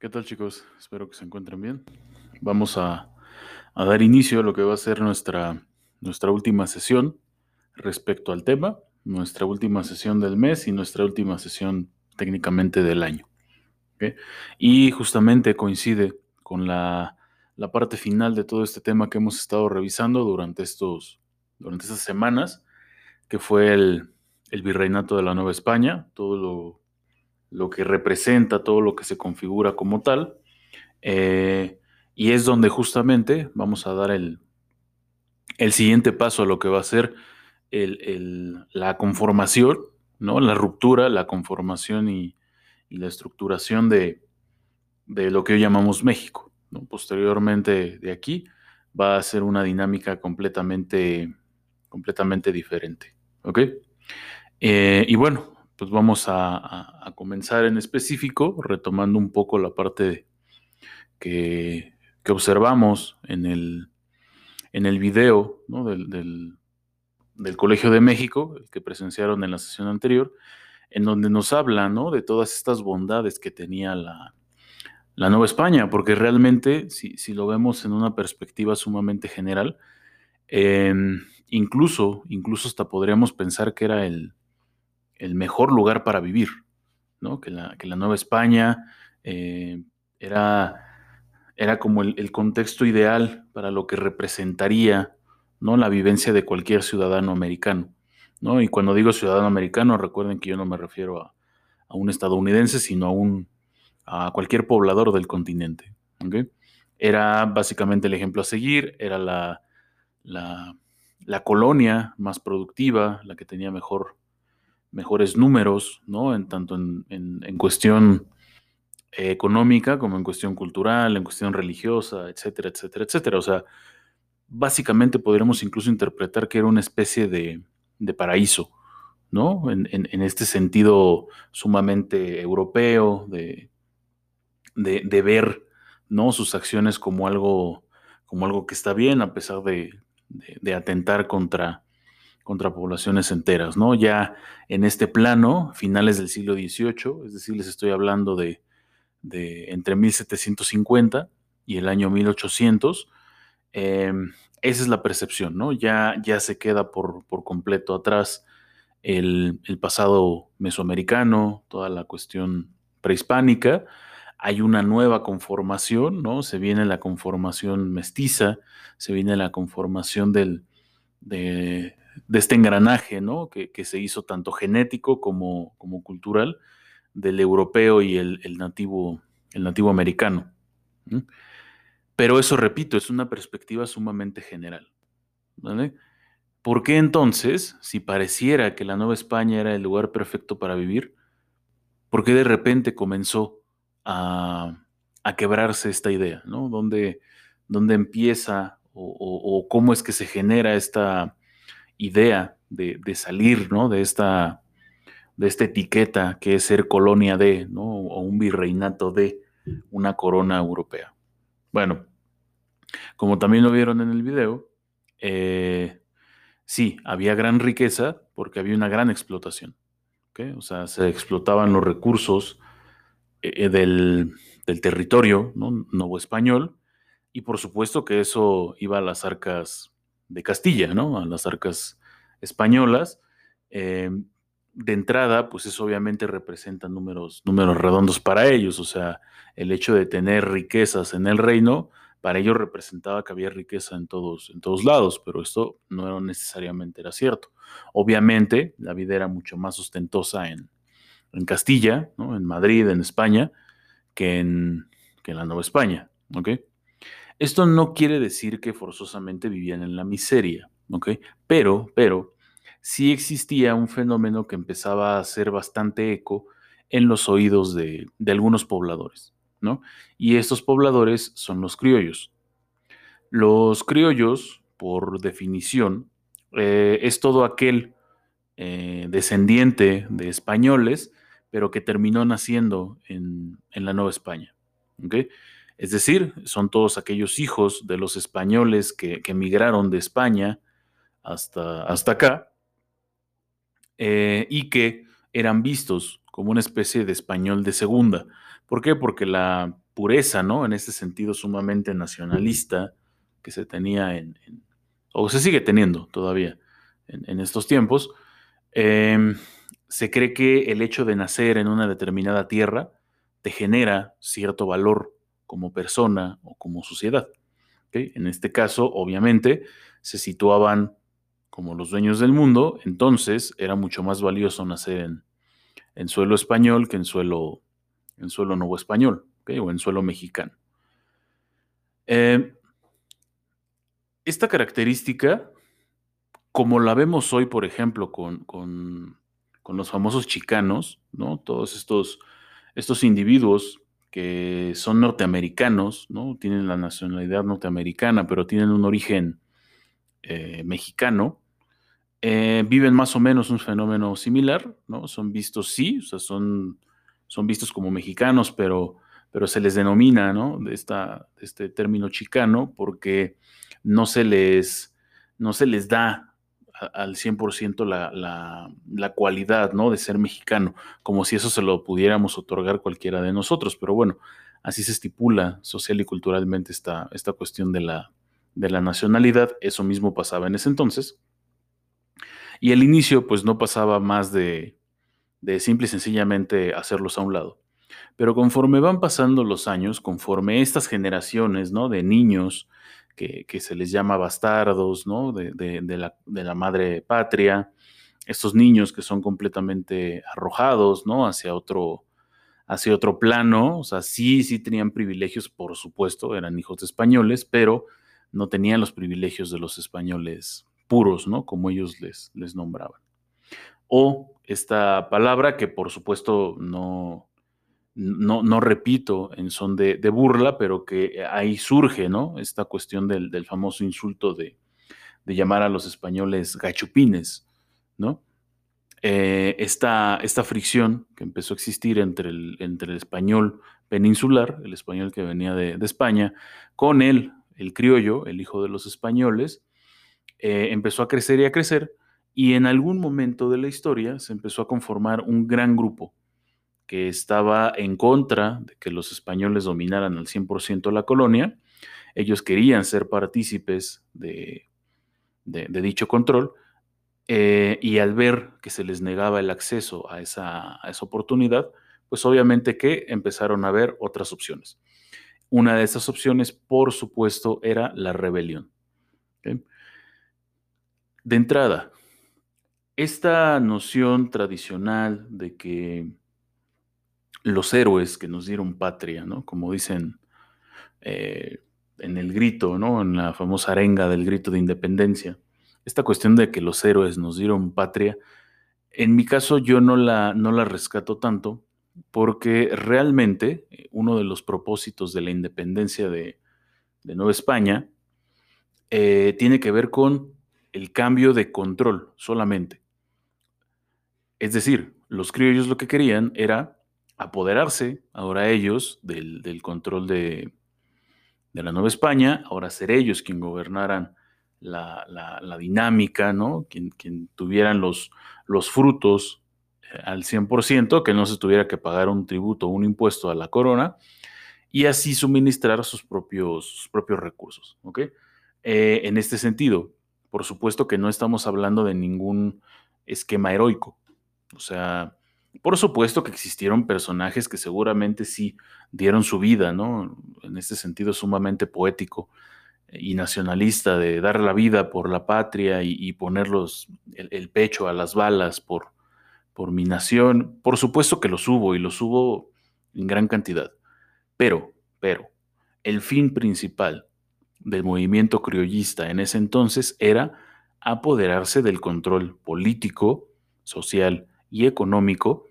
¿Qué tal chicos? Espero que se encuentren bien. Vamos a, a dar inicio a lo que va a ser nuestra, nuestra última sesión respecto al tema, nuestra última sesión del mes y nuestra última sesión técnicamente del año. Y justamente coincide con la, la parte final de todo este tema que hemos estado revisando durante, estos, durante estas semanas, que fue el, el virreinato de la Nueva España, todo lo, lo que representa, todo lo que se configura como tal. eh, y es donde justamente vamos a dar el, el siguiente paso a lo que va a ser el- el- la conformación, ¿no? La ruptura, la conformación y, la estructuración de, de lo que hoy llamamos México. ¿no? Posteriormente de aquí va a ser una dinámica completamente, completamente diferente. ¿Ok? Eh, y bueno, pues vamos a, comenzar en específico, retomando un poco la parte que, observamos en el, en el video del, del- Colegio de México, el que presenciaron en la sesión anterior, en donde nos habla ¿no? de todas estas bondades que tenía la, la Nueva España, porque realmente, si, si lo vemos en una perspectiva sumamente general, eh, incluso, incluso hasta podríamos pensar que era el, el mejor lugar para vivir, ¿no? que, la, que la Nueva España eh, era, era como el, contexto ideal para lo que representaría ¿no? la vivencia de cualquier ciudadano americano. ¿no? Y cuando digo ciudadano americano, recuerden que yo no me refiero a, a un estadounidense, sino a, un, a cualquier poblador del continente. Era básicamente el ejemplo a seguir, era la, la, la colonia más productiva, la que tenía mejor, mejores números, ¿no? En tanto en, en- cuestión eh, económica como en cuestión cultural, en cuestión religiosa, etcétera, etcétera, etcétera. O sea, básicamente podríamos incluso interpretar que era una especie de, de paraíso, ¿no? En, en- este sentido sumamente europeo, de, de, ver, ¿no? Sus acciones como algo, como algo que está bien, a pesar de- de atentar contra, contra poblaciones enteras, ¿no? Ya en este plano, finales del siglo XVIII, es decir, les estoy hablando de, entre 1750 y el año 1800, eh, esa es la percepción, ¿no? Ya, ya se queda por, por completo atrás el, el pasado mesoamericano, toda la cuestión prehispánica. Hay una nueva conformación, ¿no? Se viene la conformación mestiza, se viene la conformación del, de, de este engranaje, ¿no? Que, que se hizo tanto genético como, como cultural del europeo y el, el nativo, el nativo americano. Pero eso, repito, es una perspectiva sumamente general. ¿vale? ¿Por qué entonces, si pareciera que la Nueva España era el lugar perfecto para vivir, por qué de repente comenzó a, a quebrarse esta idea? ¿no? ¿Dónde, dónde empieza o cómo es que se genera esta idea de, salir ¿no? de, esta, de esta etiqueta que es ser colonia de, ¿no? o un virreinato de una corona europea? Bueno, como también lo vieron en el video, eh, sí, había gran riqueza porque había una gran explotación. O sea, se explotaban los recursos eh, del, del territorio ¿no? nuevo español y por supuesto que eso iba a las arcas de Castilla, ¿no? a las arcas españolas. Eh, de entrada, pues eso obviamente representa números, números redondos para ellos, o sea, el hecho de tener riquezas en el reino, para ellos representaba que había riqueza en todos, en todos lados, pero esto no era necesariamente era cierto. Obviamente, la vida era mucho más ostentosa en, en Castilla, ¿no? en Madrid, en España, que en, que en la Nueva España. ¿ok? Esto no quiere decir que forzosamente vivían en la miseria, ¿ok? Pero, pero, sí existía un fenómeno que empezaba a hacer bastante eco en los oídos de, algunos pobladores, ¿no? Y estos pobladores son los criollos. Los criollos, por definición, eh, es todo aquel eh, descendiente de españoles, pero que terminó naciendo en, en la Nueva España. Es decir, son todos aquellos hijos de los españoles que, que emigraron de España hasta, hasta acá eh, y que eran vistos como una especie de español de segunda. ¿Por qué? Porque la pureza, ¿no? En este sentido sumamente nacionalista que se tenía en, o se sigue teniendo todavía en, estos tiempos, em, se cree que el hecho de nacer en una determinada tierra te genera cierto valor como persona o como sociedad. En este caso, obviamente, se situaban como los dueños del mundo, entonces era mucho más valioso nacer en, suelo español que en suelo, en suelo nuevo español o en suelo mexicano. Eh, esta característica, como la vemos hoy, por ejemplo, con, los famosos chicanos, ¿no? todos estos, estos individuos que son norteamericanos, ¿no? tienen la nacionalidad norteamericana, pero tienen un origen eh, mexicano, eh, viven más o menos un fenómeno similar, ¿no? Son vistos, sí, son, son vistos como mexicanos, pero, pero se les denomina, ¿no? De, esta, este término chicano porque no se les, no se les da al 100% la, la, la, cualidad, ¿no? De ser mexicano, como si eso se lo pudiéramos otorgar cualquiera de nosotros, pero bueno, así se estipula social y culturalmente esta, esta cuestión de la, de la nacionalidad, eso mismo pasaba en ese entonces. Y el inicio, pues no pasaba más de, de simple y sencillamente hacerlos a un lado. Pero conforme van pasando los años, conforme estas generaciones, ¿no? De niños que, se les llama bastardos, ¿no? De, la, madre patria, estos niños que son completamente arrojados, ¿no? Hacia otro, hacia otro plano, o sea, sí, sí tenían privilegios, por supuesto, eran hijos de españoles, pero no tenían los privilegios de los españoles puros, ¿no? Como ellos les, les nombraban. O esta palabra que por supuesto no, no, no repito en son de, burla, pero que ahí surge, ¿no? Esta cuestión del, famoso insulto de, llamar a los españoles gachupines, ¿no? Eh, esta, fricción que empezó a existir entre el, español peninsular, el español que venía de, España, con el el criollo, el hijo de los españoles, eh, empezó a crecer y a crecer y en algún momento de la historia se empezó a conformar un gran grupo que estaba en contra de que los españoles dominaran al 100% la colonia. Ellos querían ser partícipes de, dicho control eh, y al ver que se les negaba el acceso a esa, a esa oportunidad, pues obviamente que empezaron a ver otras opciones. Una de esas opciones, por supuesto, era la rebelión. De entrada, esta noción tradicional de que los héroes que nos dieron patria, ¿no? Como dicen eh, en el grito, ¿no? En la famosa arenga del grito de independencia. Esta cuestión de que los héroes nos dieron patria, en mi caso yo no la, no la rescato tanto, porque realmente eh, uno de los propósitos de la independencia de, Nueva España eh, tiene que ver con el cambio de control solamente. Es decir, los criollos lo que querían era apoderarse ahora ellos del, control de, la Nueva España, ahora ser ellos quien gobernaran la, dinámica, ¿no? Quien, tuvieran los, los frutos al 100%, que no se tuviera que pagar un tributo o un impuesto a la corona y así suministrar sus propios, propios recursos. Eh, en este sentido, por supuesto que no estamos hablando de ningún esquema heroico. O sea, por supuesto que existieron personajes que seguramente sí dieron su vida, ¿no? En este sentido sumamente poético y nacionalista de dar la vida por la patria y, poner el, pecho a las balas por, por mi nación, por supuesto que los hubo y los hubo en gran cantidad. Pero, pero, el fin principal del movimiento criollista en ese entonces era apoderarse del control político, social y económico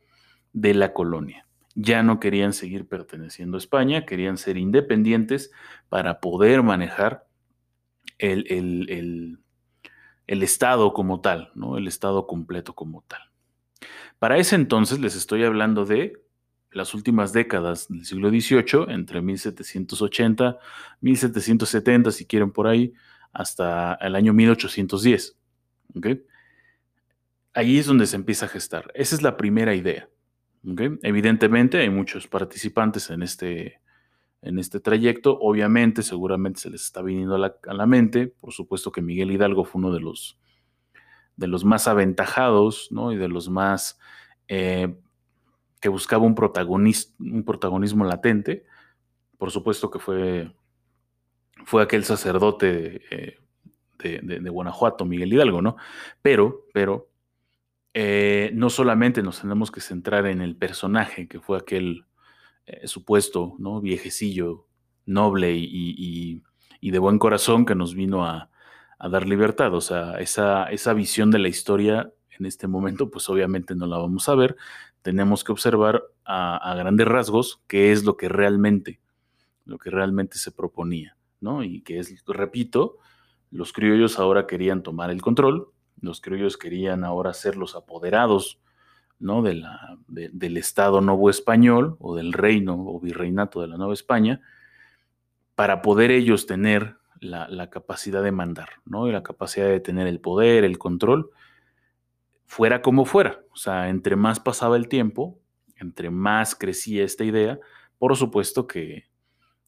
de la colonia. Ya no querían seguir perteneciendo a España, querían ser independientes para poder manejar el, el Estado como tal, ¿no? el Estado completo como tal. Para ese entonces les estoy hablando de las últimas décadas del siglo XVIII, entre 1780, 1770, si quieren por ahí, hasta el año 1810. ¿okay? Ahí es donde se empieza a gestar. Esa es la primera idea. Evidentemente hay muchos participantes en este, en este trayecto. Obviamente, seguramente se les está viniendo a la, mente. Por supuesto que Miguel Hidalgo fue uno de los, de los más aventajados ¿no? y de los más eh, que buscaba un, un protagonismo latente. Por supuesto que fue, fue aquel sacerdote eh, de, Guanajuato, Miguel Hidalgo, ¿no? Pero, pero, eh, no solamente nos tenemos que centrar en el personaje, que fue aquel eh, supuesto, ¿no? Viejecillo, noble y, de buen corazón que nos vino a, dar libertad. O sea, esa, esa visión de la historia en este momento, pues obviamente no la vamos a ver. Tenemos que observar a, a, grandes rasgos qué es lo que realmente, lo que realmente se proponía, ¿no? Y que es, repito, los criollos ahora querían tomar el control, los criollos querían ahora ser los apoderados ¿no? de la, del Estado Nuevo Español o del reino o virreinato de la Nueva España, para poder ellos tener la, capacidad de mandar, ¿no? Y la capacidad de tener el poder, el control, fuera como fuera. O sea, entre más pasaba el tiempo, entre más crecía esta idea, por supuesto que,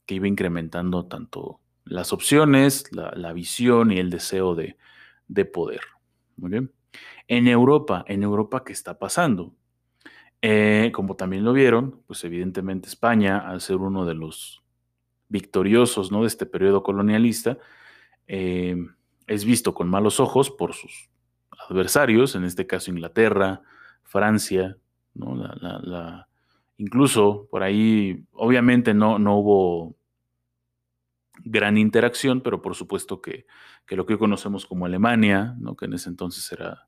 que iba incrementando tanto las opciones, la, visión y el deseo de, poder. Muy bien. En Europa, en Europa, ¿qué está pasando? Eh, como también lo vieron, pues evidentemente España, al ser uno de los victoriosos ¿no? de este periodo colonialista, eh, es visto con malos ojos por sus adversarios, en este caso Inglaterra, Francia, incluso por ahí, obviamente no, no hubo gran interacción, pero por supuesto que, lo que hoy conocemos como Alemania, ¿no? que en ese entonces era,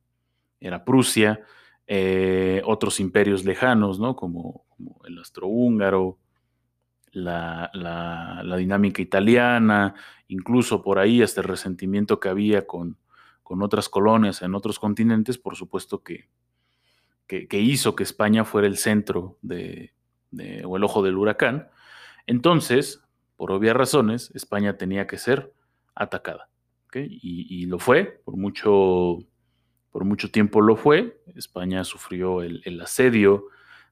era Prusia, eh, otros imperios lejanos, ¿no? como, el astrohúngaro, la, la, dinámica italiana, incluso por ahí hasta el resentimiento que había con, con otras colonias en otros continentes, por supuesto que, que, hizo que España fuera el centro de, o el ojo del huracán. Entonces, por obvias razones, España tenía que ser atacada. Y, lo fue, por mucho, por mucho tiempo lo fue. España sufrió el, asedio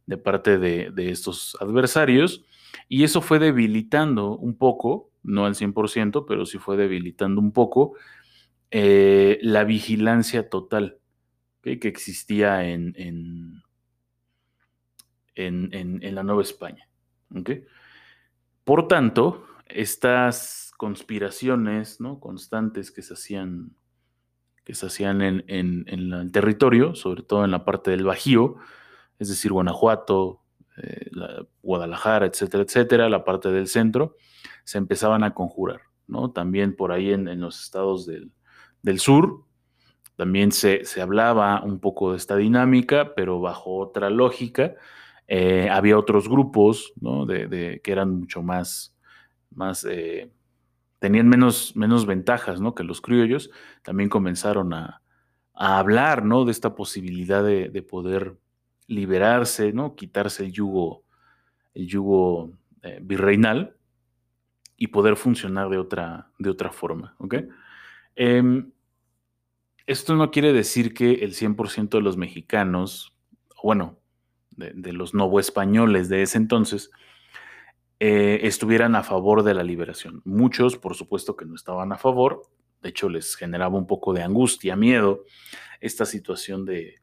de parte de, estos adversarios y eso fue debilitando un poco, no al 100%, pero sí fue debilitando un poco eh, la vigilancia total que existía en, en, en, la Nueva España. Por tanto, estas conspiraciones ¿no? constantes que se hacían, que se hacían en, el territorio, sobre todo en la parte del Bajío, es decir, Guanajuato, eh, Guadalajara, etcétera, etcétera, la parte del centro, se empezaban a conjurar. ¿no? También por ahí en, los estados del, sur, también se, hablaba un poco de esta dinámica, pero bajo otra lógica, eh, había otros grupos de, que eran mucho más, más eh, tenían menos, menos ventajas ¿no? que los criollos, también comenzaron a, hablar ¿no? de esta posibilidad de, poder liberarse, ¿no? quitarse el yugo, el yugo eh, virreinal y poder funcionar de otra, de otra forma. Em, esto no quiere decir que el 100% de los mexicanos, bueno, de, los novoespañoles de ese entonces, eh, estuvieran a favor de la liberación. Muchos, por supuesto, que no estaban a favor. De hecho, les generaba un poco de angustia, miedo, esta situación de,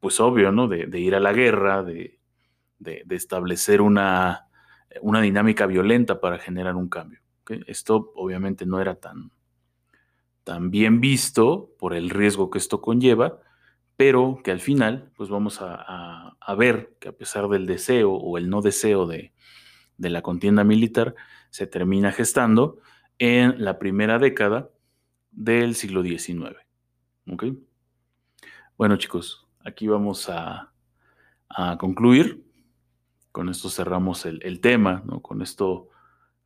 pues obvio, ¿no? De, ir a la guerra, de, establecer una, una, dinámica violenta para generar un cambio. Esto obviamente no era tan, tan bien visto por el riesgo que esto conlleva, pero que al final, pues vamos a, ver que a pesar del deseo o el no deseo de, la contienda militar, se termina gestando en la primera década del siglo XIX. Bueno chicos, aquí vamos a, concluir. Con esto cerramos el, tema, con, esto,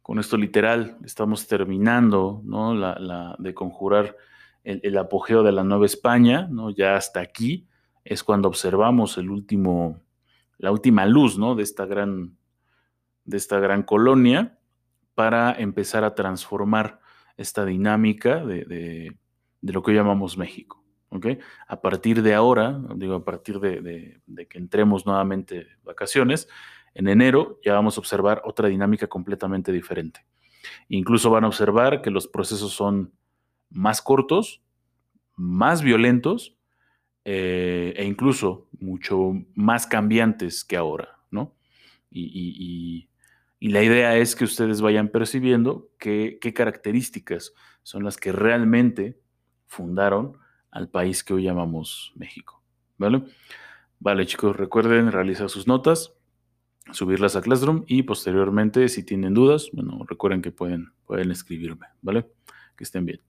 con esto literal estamos terminando ¿no? la, de conjurar el, apogeo de la Nueva España, ¿no? Ya hasta aquí es cuando observamos el último, la última luz, ¿no? De esta gran, de esta gran colonia para empezar a transformar esta dinámica de, lo que hoy llamamos México. A partir de ahora, digo, a partir de, que entremos nuevamente vacaciones, En enero ya vamos a observar otra dinámica completamente diferente. Incluso van a observar que los procesos son más cortos, más violentos eh, e incluso mucho más cambiantes que ahora, ¿no? Y, la idea es que ustedes vayan percibiendo qué, qué características son las que realmente fundaron al país que hoy llamamos México, ¿vale? Vale, chicos, recuerden realizar sus notas, subirlas a Classroom y posteriormente, si tienen dudas, bueno, recuerden que pueden, pueden escribirme, ¿vale? Que estén bien.